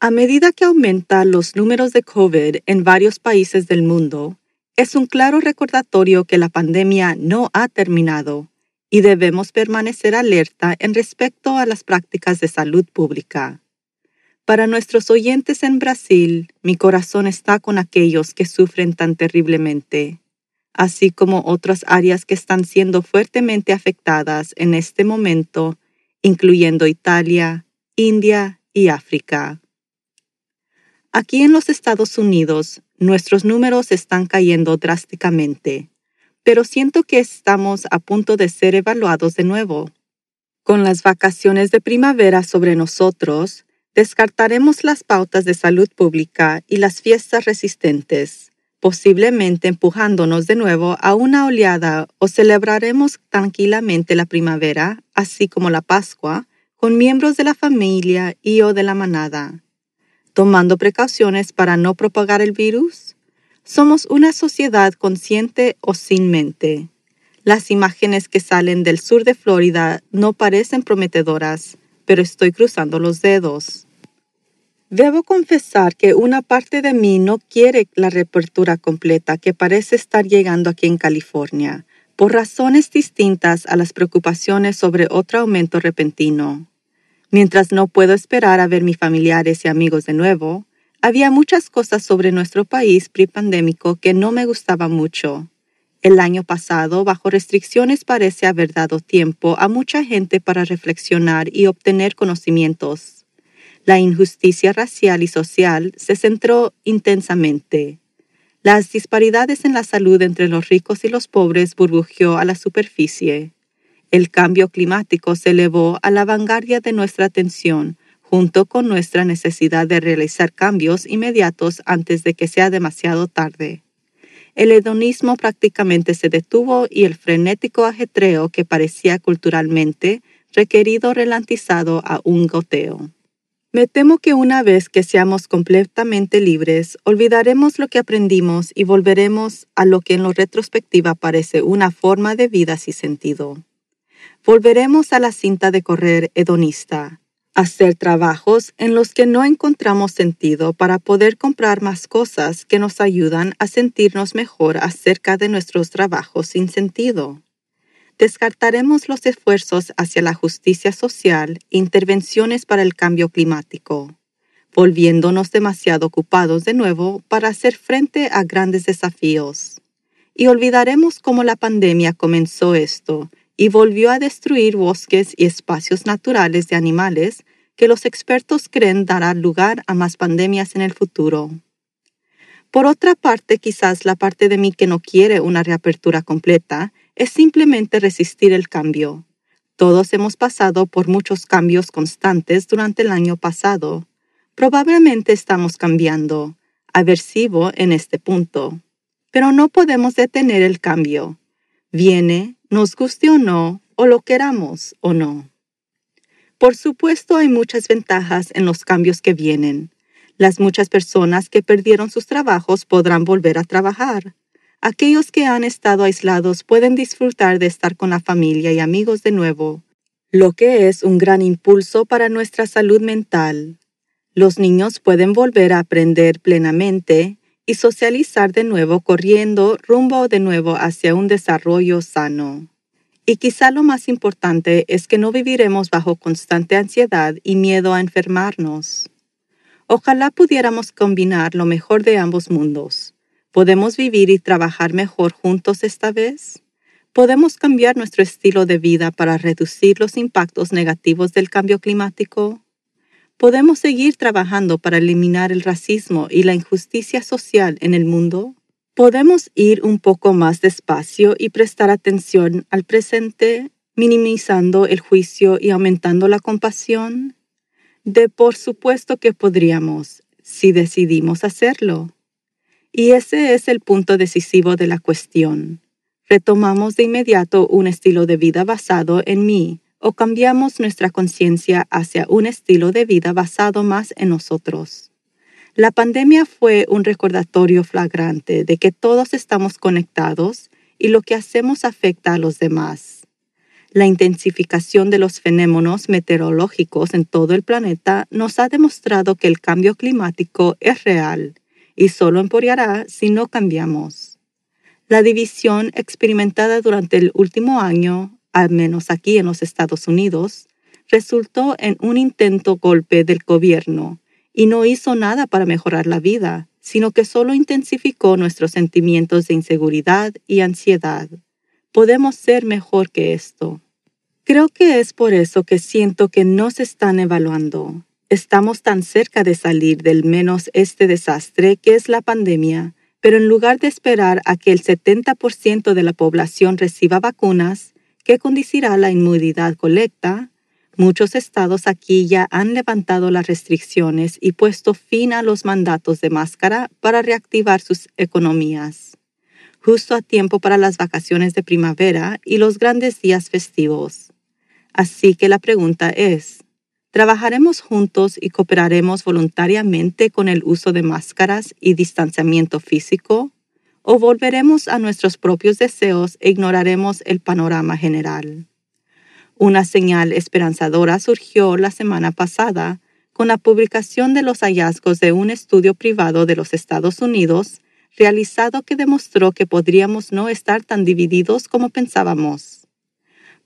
A medida que aumentan los números de COVID en varios países del mundo, es un claro recordatorio que la pandemia no ha terminado y debemos permanecer alerta en respecto a las prácticas de salud pública. Para nuestros oyentes en Brasil, mi corazón está con aquellos que sufren tan terriblemente, así como otras áreas que están siendo fuertemente afectadas en este momento, incluyendo Italia, India y África. Aquí en los Estados Unidos, nuestros números están cayendo drásticamente, pero siento que estamos a punto de ser evaluados de nuevo. Con las vacaciones de primavera sobre nosotros, descartaremos las pautas de salud pública y las fiestas resistentes, posiblemente empujándonos de nuevo a una oleada o celebraremos tranquilamente la primavera, así como la Pascua, con miembros de la familia y o de la manada tomando precauciones para no propagar el virus? Somos una sociedad consciente o sin mente. Las imágenes que salen del sur de Florida no parecen prometedoras, pero estoy cruzando los dedos. Debo confesar que una parte de mí no quiere la reapertura completa que parece estar llegando aquí en California, por razones distintas a las preocupaciones sobre otro aumento repentino. Mientras no puedo esperar a ver mis familiares y amigos de nuevo, había muchas cosas sobre nuestro país prepandémico que no me gustaban mucho. El año pasado, bajo restricciones, parece haber dado tiempo a mucha gente para reflexionar y obtener conocimientos. La injusticia racial y social se centró intensamente. Las disparidades en la salud entre los ricos y los pobres burbujeó a la superficie. El cambio climático se elevó a la vanguardia de nuestra atención, junto con nuestra necesidad de realizar cambios inmediatos antes de que sea demasiado tarde. El hedonismo prácticamente se detuvo y el frenético ajetreo que parecía culturalmente requerido relantizado a un goteo. Me temo que una vez que seamos completamente libres, olvidaremos lo que aprendimos y volveremos a lo que en lo retrospectiva parece una forma de vida sin sentido volveremos a la cinta de correr hedonista, hacer trabajos en los que no encontramos sentido para poder comprar más cosas que nos ayudan a sentirnos mejor acerca de nuestros trabajos sin sentido. Descartaremos los esfuerzos hacia la justicia social e intervenciones para el cambio climático, volviéndonos demasiado ocupados de nuevo para hacer frente a grandes desafíos. Y olvidaremos cómo la pandemia comenzó esto y volvió a destruir bosques y espacios naturales de animales que los expertos creen dará lugar a más pandemias en el futuro. Por otra parte, quizás la parte de mí que no quiere una reapertura completa es simplemente resistir el cambio. Todos hemos pasado por muchos cambios constantes durante el año pasado. Probablemente estamos cambiando, aversivo en este punto. Pero no podemos detener el cambio. Viene, nos guste o no, o lo queramos o no. Por supuesto hay muchas ventajas en los cambios que vienen. Las muchas personas que perdieron sus trabajos podrán volver a trabajar. aquellos que han estado aislados pueden disfrutar de estar con la familia y amigos de nuevo, lo que es un gran impulso para nuestra salud mental. Los niños pueden volver a aprender plenamente y socializar de nuevo corriendo rumbo de nuevo hacia un desarrollo sano. Y quizá lo más importante es que no viviremos bajo constante ansiedad y miedo a enfermarnos. Ojalá pudiéramos combinar lo mejor de ambos mundos. ¿Podemos vivir y trabajar mejor juntos esta vez? ¿Podemos cambiar nuestro estilo de vida para reducir los impactos negativos del cambio climático? ¿Podemos seguir trabajando para eliminar el racismo y la injusticia social en el mundo? ¿Podemos ir un poco más despacio y prestar atención al presente, minimizando el juicio y aumentando la compasión? De por supuesto que podríamos, si decidimos hacerlo. Y ese es el punto decisivo de la cuestión. Retomamos de inmediato un estilo de vida basado en mí, o cambiamos nuestra conciencia hacia un estilo de vida basado más en nosotros. La pandemia fue un recordatorio flagrante de que todos estamos conectados y lo que hacemos afecta a los demás. La intensificación de los fenómenos meteorológicos en todo el planeta nos ha demostrado que el cambio climático es real y solo empeorará si no cambiamos. La división experimentada durante el último año al menos aquí en los Estados Unidos, resultó en un intento golpe del gobierno y no hizo nada para mejorar la vida, sino que solo intensificó nuestros sentimientos de inseguridad y ansiedad. Podemos ser mejor que esto. Creo que es por eso que siento que no se están evaluando. Estamos tan cerca de salir del menos este desastre que es la pandemia, pero en lugar de esperar a que el 70% de la población reciba vacunas, que conducirá la inmunidad colecta, muchos estados aquí ya han levantado las restricciones y puesto fin a los mandatos de máscara para reactivar sus economías, justo a tiempo para las vacaciones de primavera y los grandes días festivos. Así que la pregunta es, ¿trabajaremos juntos y cooperaremos voluntariamente con el uso de máscaras y distanciamiento físico? O volveremos a nuestros propios deseos e ignoraremos el panorama general. Una señal esperanzadora surgió la semana pasada con la publicación de los hallazgos de un estudio privado de los Estados Unidos realizado que demostró que podríamos no estar tan divididos como pensábamos.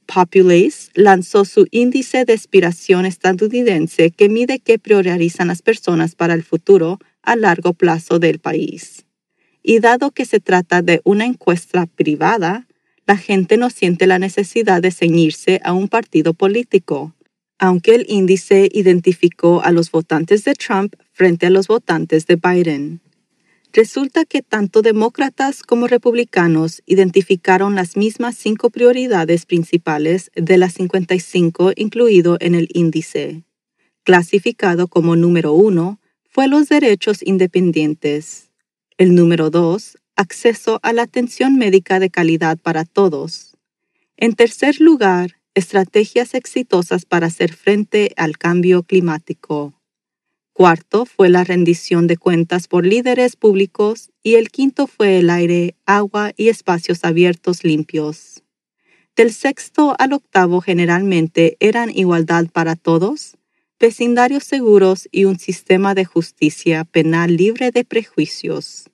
Populace lanzó su índice de aspiración estadounidense que mide qué priorizan las personas para el futuro a largo plazo del país y dado que se trata de una encuesta privada, la gente no siente la necesidad de ceñirse a un partido político, aunque el índice identificó a los votantes de Trump frente a los votantes de Biden. Resulta que tanto demócratas como republicanos identificaron las mismas cinco prioridades principales de las 55 incluido en el índice. Clasificado como número uno fue los derechos independientes. El número dos, acceso a la atención médica de calidad para todos. En tercer lugar, estrategias exitosas para hacer frente al cambio climático. Cuarto fue la rendición de cuentas por líderes públicos y el quinto fue el aire, agua y espacios abiertos limpios. Del sexto al octavo generalmente eran igualdad para todos, vecindarios seguros y un sistema de justicia penal libre de prejuicios.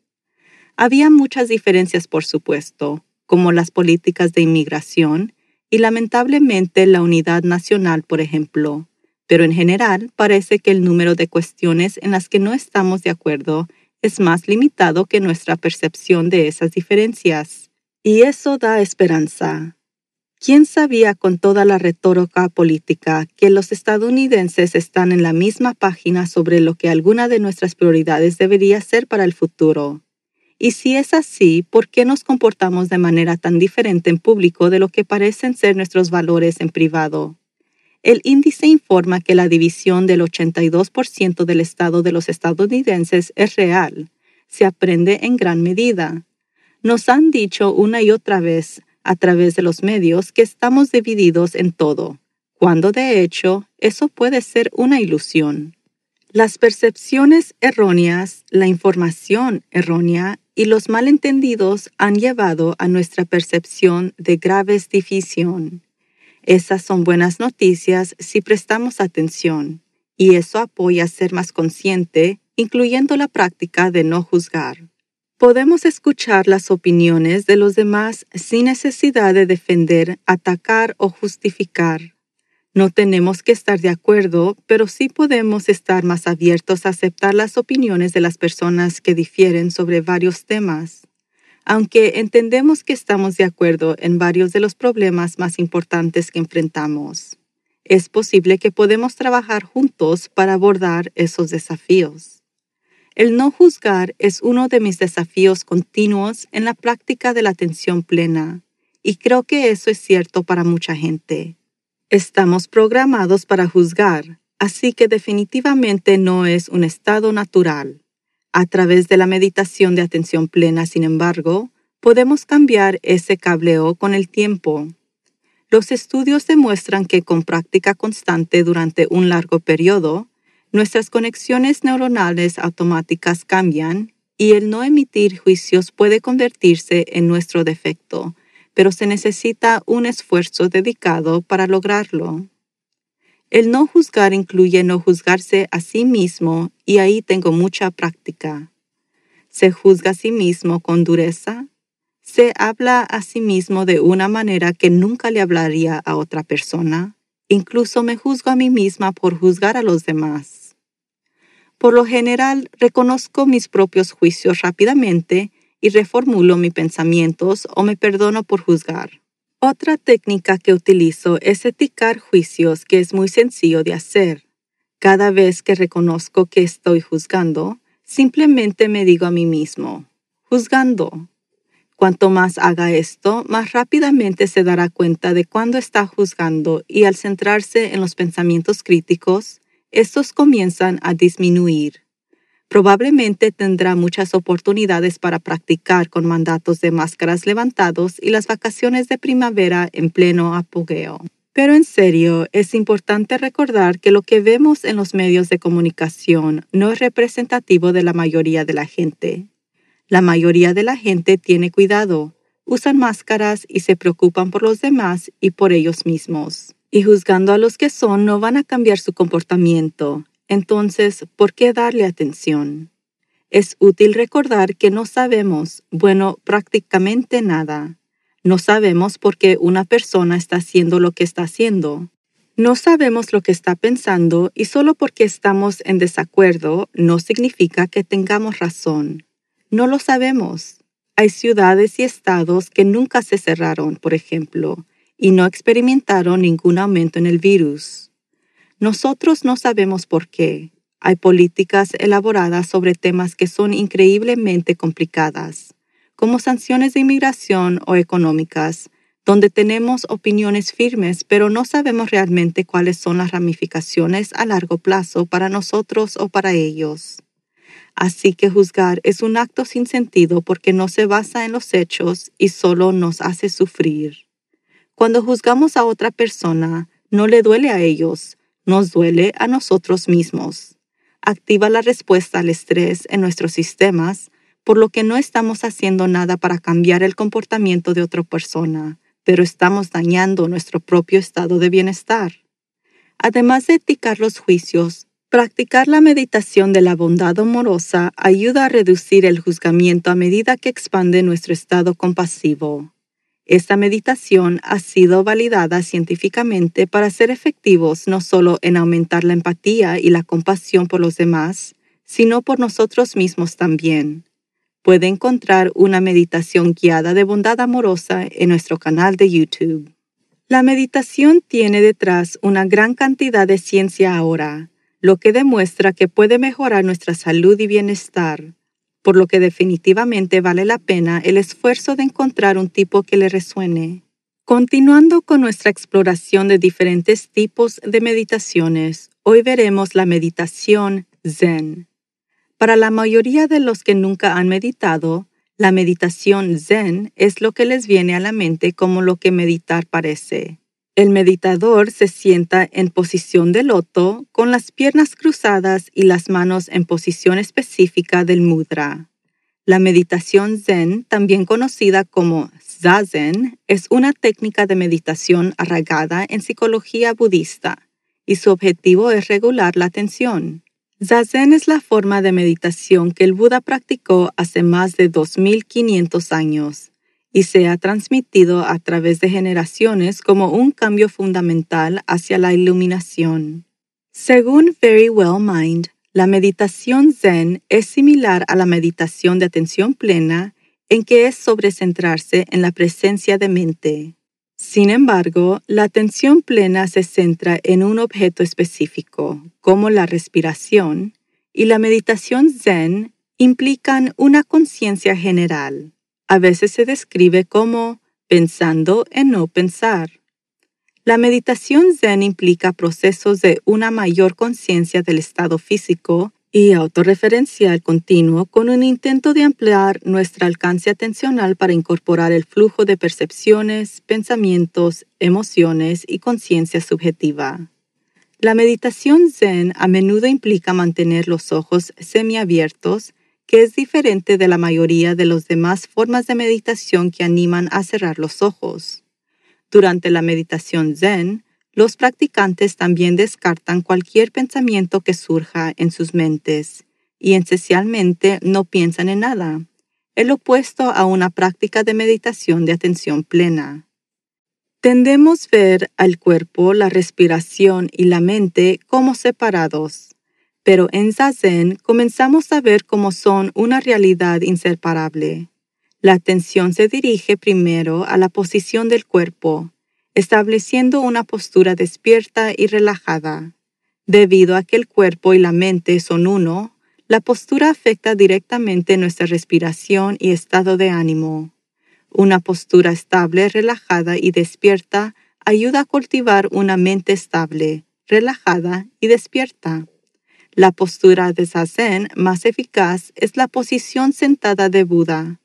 Había muchas diferencias, por supuesto, como las políticas de inmigración y lamentablemente la unidad nacional, por ejemplo, pero en general parece que el número de cuestiones en las que no estamos de acuerdo es más limitado que nuestra percepción de esas diferencias. Y eso da esperanza. ¿Quién sabía con toda la retórica política que los estadounidenses están en la misma página sobre lo que alguna de nuestras prioridades debería ser para el futuro? Y si es así, ¿por qué nos comportamos de manera tan diferente en público de lo que parecen ser nuestros valores en privado? El índice informa que la división del 82% del Estado de los estadounidenses es real. Se aprende en gran medida. Nos han dicho una y otra vez a través de los medios que estamos divididos en todo, cuando de hecho eso puede ser una ilusión. Las percepciones erróneas, la información errónea y los malentendidos han llevado a nuestra percepción de graves división. Esas son buenas noticias si prestamos atención, y eso apoya a ser más consciente, incluyendo la práctica de no juzgar. Podemos escuchar las opiniones de los demás sin necesidad de defender, atacar o justificar. No tenemos que estar de acuerdo, pero sí podemos estar más abiertos a aceptar las opiniones de las personas que difieren sobre varios temas. Aunque entendemos que estamos de acuerdo en varios de los problemas más importantes que enfrentamos, es posible que podemos trabajar juntos para abordar esos desafíos. El no juzgar es uno de mis desafíos continuos en la práctica de la atención plena, y creo que eso es cierto para mucha gente. Estamos programados para juzgar, así que definitivamente no es un estado natural. A través de la meditación de atención plena, sin embargo, podemos cambiar ese cableo con el tiempo. Los estudios demuestran que con práctica constante durante un largo periodo, nuestras conexiones neuronales automáticas cambian y el no emitir juicios puede convertirse en nuestro defecto, pero se necesita un esfuerzo dedicado para lograrlo. El no juzgar incluye no juzgarse a sí mismo y ahí tengo mucha práctica. Se juzga a sí mismo con dureza. Se habla a sí mismo de una manera que nunca le hablaría a otra persona. Incluso me juzgo a mí misma por juzgar a los demás. Por lo general, reconozco mis propios juicios rápidamente y reformulo mis pensamientos o me perdono por juzgar. Otra técnica que utilizo es eticar juicios que es muy sencillo de hacer. Cada vez que reconozco que estoy juzgando, simplemente me digo a mí mismo, juzgando. Cuanto más haga esto, más rápidamente se dará cuenta de cuándo está juzgando y al centrarse en los pensamientos críticos, estos comienzan a disminuir. Probablemente tendrá muchas oportunidades para practicar con mandatos de máscaras levantados y las vacaciones de primavera en pleno apogeo. Pero en serio, es importante recordar que lo que vemos en los medios de comunicación no es representativo de la mayoría de la gente. La mayoría de la gente tiene cuidado, usan máscaras y se preocupan por los demás y por ellos mismos y juzgando a los que son no van a cambiar su comportamiento. Entonces, ¿por qué darle atención? Es útil recordar que no sabemos, bueno, prácticamente nada. No sabemos por qué una persona está haciendo lo que está haciendo. No sabemos lo que está pensando y solo porque estamos en desacuerdo no significa que tengamos razón. No lo sabemos. Hay ciudades y estados que nunca se cerraron, por ejemplo, y no experimentaron ningún aumento en el virus. Nosotros no sabemos por qué. Hay políticas elaboradas sobre temas que son increíblemente complicadas, como sanciones de inmigración o económicas, donde tenemos opiniones firmes, pero no sabemos realmente cuáles son las ramificaciones a largo plazo para nosotros o para ellos. Así que juzgar es un acto sin sentido porque no se basa en los hechos y solo nos hace sufrir. Cuando juzgamos a otra persona, no le duele a ellos, nos duele a nosotros mismos. Activa la respuesta al estrés en nuestros sistemas, por lo que no estamos haciendo nada para cambiar el comportamiento de otra persona, pero estamos dañando nuestro propio estado de bienestar. Además de eticar los juicios, practicar la meditación de la bondad amorosa ayuda a reducir el juzgamiento a medida que expande nuestro estado compasivo. Esta meditación ha sido validada científicamente para ser efectivos no solo en aumentar la empatía y la compasión por los demás, sino por nosotros mismos también. Puede encontrar una meditación guiada de bondad amorosa en nuestro canal de YouTube. La meditación tiene detrás una gran cantidad de ciencia ahora, lo que demuestra que puede mejorar nuestra salud y bienestar por lo que definitivamente vale la pena el esfuerzo de encontrar un tipo que le resuene. Continuando con nuestra exploración de diferentes tipos de meditaciones, hoy veremos la meditación Zen. Para la mayoría de los que nunca han meditado, la meditación Zen es lo que les viene a la mente como lo que meditar parece. El meditador se sienta en posición de loto con las piernas cruzadas y las manos en posición específica del mudra. La meditación zen, también conocida como zazen, es una técnica de meditación arraigada en psicología budista y su objetivo es regular la atención. Zazen es la forma de meditación que el Buda practicó hace más de 2500 años y se ha transmitido a través de generaciones como un cambio fundamental hacia la iluminación. Según Very Well Mind, la meditación zen es similar a la meditación de atención plena en que es sobrecentrarse en la presencia de mente. Sin embargo, la atención plena se centra en un objeto específico, como la respiración, y la meditación zen implican una conciencia general. A veces se describe como pensando en no pensar. La meditación zen implica procesos de una mayor conciencia del estado físico y autorreferencial continuo con un intento de ampliar nuestro alcance atencional para incorporar el flujo de percepciones, pensamientos, emociones y conciencia subjetiva. La meditación zen a menudo implica mantener los ojos semiabiertos, que es diferente de la mayoría de las demás formas de meditación que animan a cerrar los ojos. Durante la meditación zen, los practicantes también descartan cualquier pensamiento que surja en sus mentes y esencialmente no piensan en nada, el opuesto a una práctica de meditación de atención plena. Tendemos ver al cuerpo, la respiración y la mente como separados, pero en Zazen comenzamos a ver cómo son una realidad inseparable. La atención se dirige primero a la posición del cuerpo, estableciendo una postura despierta y relajada. Debido a que el cuerpo y la mente son uno, la postura afecta directamente nuestra respiración y estado de ánimo. Una postura estable, relajada y despierta ayuda a cultivar una mente estable, relajada y despierta. La postura de Zazen más eficaz es la posición sentada de Buda.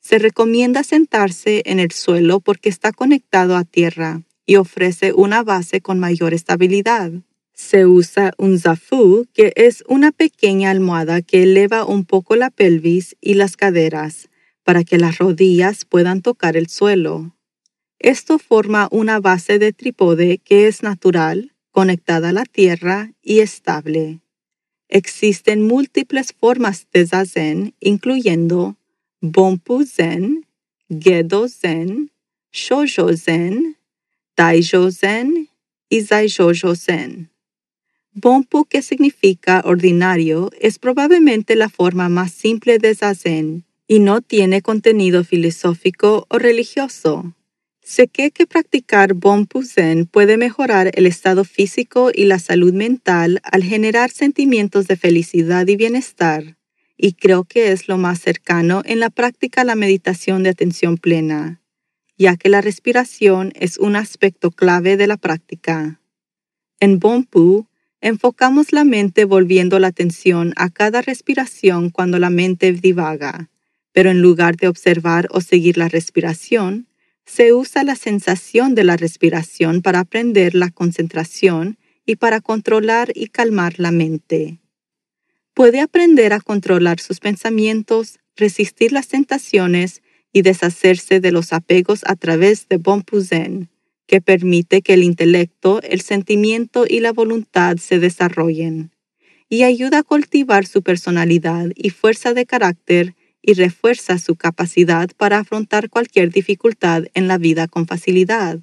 Se recomienda sentarse en el suelo porque está conectado a tierra y ofrece una base con mayor estabilidad. Se usa un zafu, que es una pequeña almohada que eleva un poco la pelvis y las caderas para que las rodillas puedan tocar el suelo. Esto forma una base de trípode que es natural, conectada a la tierra y estable. Existen múltiples formas de zazen, incluyendo Bonpu Zen, Gedo Zen, Shoujo Zen, Daijo Zen y Zaijojo Zen. Bonpu, que significa ordinario, es probablemente la forma más simple de Zazen y no tiene contenido filosófico o religioso. Sé que, que practicar Bonpu Zen puede mejorar el estado físico y la salud mental al generar sentimientos de felicidad y bienestar, y creo que es lo más cercano en la práctica a la meditación de atención plena, ya que la respiración es un aspecto clave de la práctica. En Bonpu, enfocamos la mente volviendo la atención a cada respiración cuando la mente divaga, pero en lugar de observar o seguir la respiración, se usa la sensación de la respiración para aprender la concentración y para controlar y calmar la mente. Puede aprender a controlar sus pensamientos, resistir las tentaciones y deshacerse de los apegos a través de Bonpu Zen, que permite que el intelecto, el sentimiento y la voluntad se desarrollen, y ayuda a cultivar su personalidad y fuerza de carácter y refuerza su capacidad para afrontar cualquier dificultad en la vida con facilidad.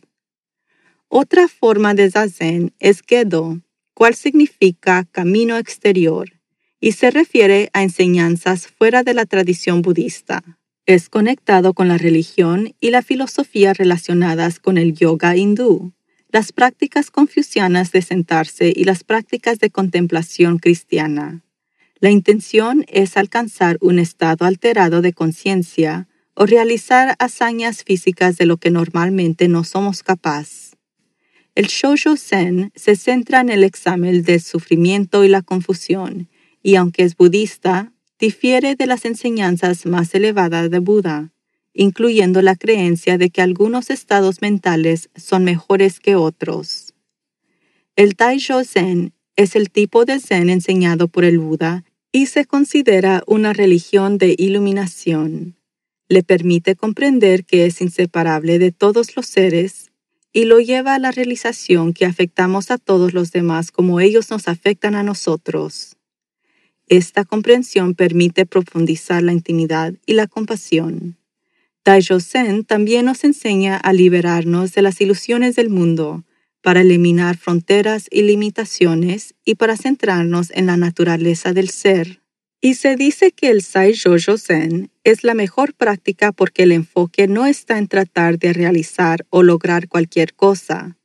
Otra forma de zazen es Gedo, cual significa camino exterior, y se refiere a enseñanzas fuera de la tradición budista. Es conectado con la religión y la filosofía relacionadas con el yoga hindú, las prácticas confucianas de sentarse y las prácticas de contemplación cristiana. La intención es alcanzar un estado alterado de conciencia o realizar hazañas físicas de lo que normalmente no somos capaces. El Shoujo Zen se centra en el examen del sufrimiento y la confusión, y aunque es budista, difiere de las enseñanzas más elevadas de Buda, incluyendo la creencia de que algunos estados mentales son mejores que otros. El Taisho Zen es el tipo de Zen enseñado por el Buda y se considera una religión de iluminación. Le permite comprender que es inseparable de todos los seres y lo lleva a la realización que afectamos a todos los demás como ellos nos afectan a nosotros. Esta comprensión permite profundizar la intimidad y la compasión. Taijo Zen también nos enseña a liberarnos de las ilusiones del mundo, para eliminar fronteras y limitaciones y para centrarnos en la naturaleza del ser. Y se dice que el Sai Jojo Zen es la mejor práctica porque el enfoque no está en tratar de realizar o lograr cualquier cosa,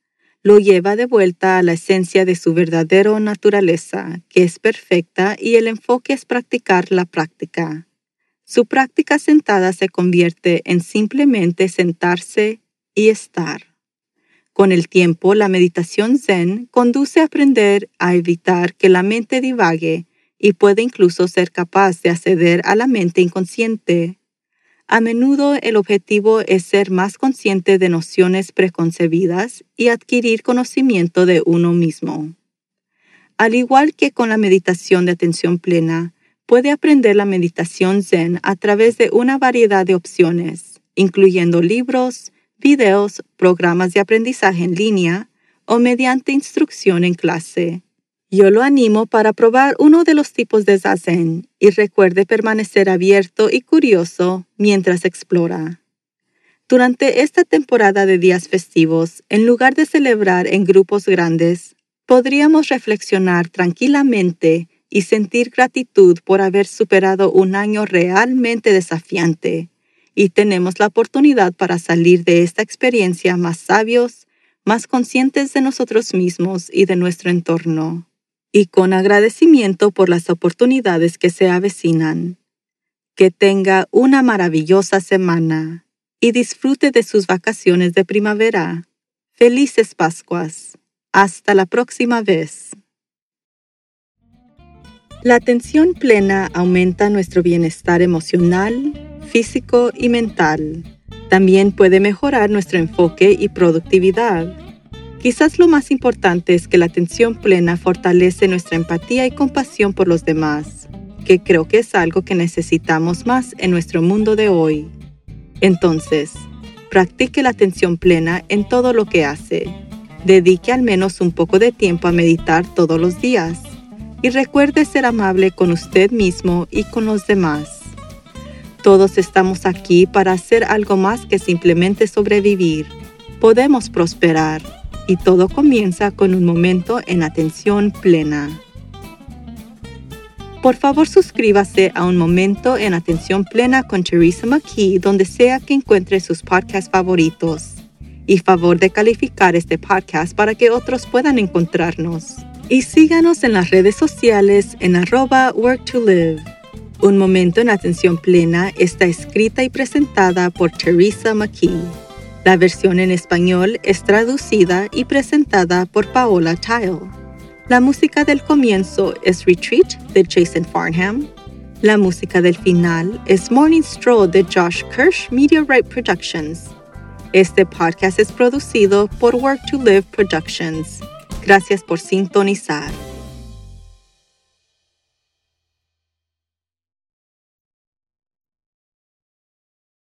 lo lleva de vuelta a la esencia de su verdadera naturaleza, que es perfecta, y el enfoque es practicar la práctica. Su práctica sentada se convierte en simplemente sentarse y estar. Con el tiempo, la meditación zen conduce a aprender a evitar que la mente divague y puede incluso ser capaz de acceder a la mente inconsciente a menudo el objetivo es ser más consciente de nociones preconcebidas y adquirir conocimiento de uno mismo. Al igual que con la meditación de atención plena, puede aprender la meditación zen a través de una variedad de opciones, incluyendo libros, videos, programas de aprendizaje en línea o mediante instrucción en clase. Yo lo animo para probar uno de los tipos de zazen y recuerde permanecer abierto y curioso mientras explora. Durante esta temporada de días festivos, en lugar de celebrar en grupos grandes, podríamos reflexionar tranquilamente y sentir gratitud por haber superado un año realmente desafiante. Y tenemos la oportunidad para salir de esta experiencia más sabios, más conscientes de nosotros mismos y de nuestro entorno y con agradecimiento por las oportunidades que se avecinan. Que tenga una maravillosa semana y disfrute de sus vacaciones de primavera. Felices Pascuas. Hasta la próxima vez. La atención plena aumenta nuestro bienestar emocional, físico y mental. También puede mejorar nuestro enfoque y productividad Quizás lo más importante es que la atención plena fortalece nuestra empatía y compasión por los demás, que creo que es algo que necesitamos más en nuestro mundo de hoy. Entonces, practique la atención plena en todo lo que hace. Dedique al menos un poco de tiempo a meditar todos los días y recuerde ser amable con usted mismo y con los demás. Todos estamos aquí para hacer algo más que simplemente sobrevivir. Podemos prosperar y todo comienza con un momento en atención plena. Por favor, suscríbase a Un Momento en Atención Plena con Teresa McKee donde sea que encuentre sus podcasts favoritos. Y favor de calificar este podcast para que otros puedan encontrarnos. Y síganos en las redes sociales en arroba work to live. Un Momento en Atención Plena está escrita y presentada por Teresa McKee. La versión en español es traducida y presentada por Paola Tile. La música del comienzo es Retreat de Jason Farnham. La música del final es Morning Stroll de Josh Kirsch Right Productions. Este podcast es producido por Work to Live Productions. Gracias por sintonizar.